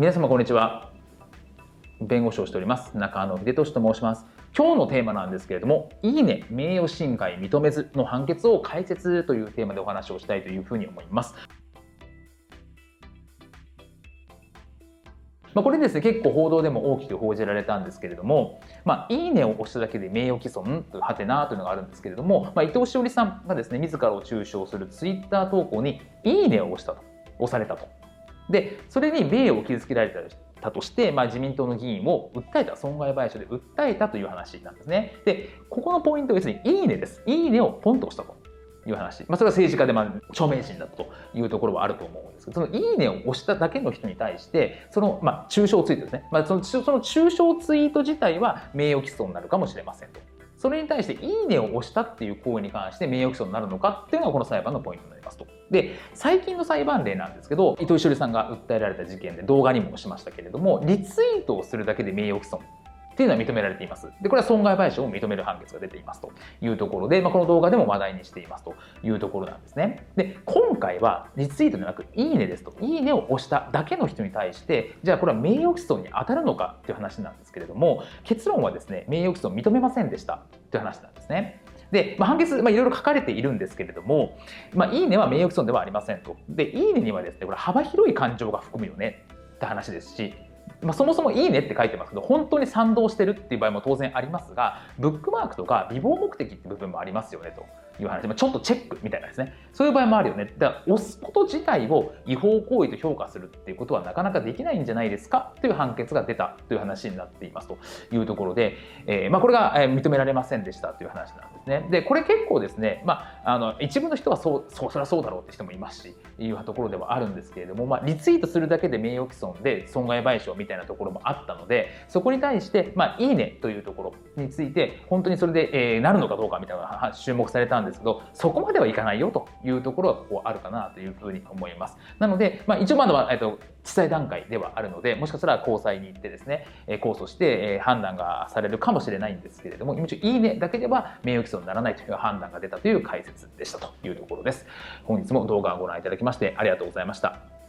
皆様こんにちは。弁護士をしております。中野秀俊と申します。今日のテーマなんですけれども「いいね名誉侵害認めず」の判決を解説というテーマでお話をしたいというふうに思います。まあ、これですね結構報道でも大きく報じられたんですけれども「まあ、いいね」を押しただけで名誉毀損というはてなというのがあるんですけれども、まあ、伊藤詩織さんがですね自らを中傷するツイッター投稿に「いいね」を押したと。押されたと。でそれに名誉を傷つけられたりしたとして、まあ、自民党の議員を訴えた損害賠償で訴えたという話なんですね。でここのポイントは別に「いいね」です。いいねをポンと押したと。いう話、まあ、それは政治家でまあ著名人だというところはあると思うんですけどその「いいね」を押しただけの人に対してその、まあ、中傷ツイートですね、まあ、そのその中傷ツイート自体は名誉毀損になるかもしれませんと。それに対して「いいね」を押したっていう行為に関して名誉毀損になるのかっていうのがこの裁判のポイントになりますと。で最近の裁判例なんですけど伊藤詩織さんが訴えられた事件で動画にもしましたけれどもリツイートをするだけで名誉毀損っていうのは認められています。で、これは損害賠償を認める判決が出ていますというところで、まあ、この動画でも話題にしていますというところなんですね。で、今回はリツイートではなく、いいねですと、いいねを押しただけの人に対して、じゃあこれは名誉毀損に当たるのかっていう話なんですけれども、結論はですね、名誉毀損を認めませんでしたという話なんですね。で、まあ、判決、まあ、いろいろ書かれているんですけれども、まあ、いいねは名誉毀損ではありませんと。で、いいねにはですね、これ幅広い感情が含むよねって話ですし、まあ、そもそもいいねって書いてますけど本当に賛同してるっていう場合も当然ありますがブックマークとか美貌目的って部分もありますよねと。いう話、まあ、ちょっとチェックみたいなですね。そういう場合もあるよね。だから押すこと自体を違法行為と評価するっていうことはなかなかできないんじゃないですか？という判決が出たという話になっています。というところで、えーまあ、これが認められませんでしたという話なんですね。でこれ結構ですね、まあ、あの一部の人はそうそうそりゃそうだろうって人もいますしいうところではあるんですけれども、まあ、リツイートするだけで名誉毀損で損害賠償みたいなところもあったのでそこに対して、まあ、いいねというところについて本当にそれで、えー、なるのかどうかみたいなのが注目されたんですけどそこまではいかないよというところはここあるかなというふうに思います。なので、まあ、一応まだは、えっと、地裁段階ではあるのでもしかしたら交際に行ってですね控訴して判断がされるかもしれないんですけれども一応いいねだけでは名誉毀損にならないという判断が出たという解説でしたというところです。本日も動画をご覧いただきましてありがとうございました。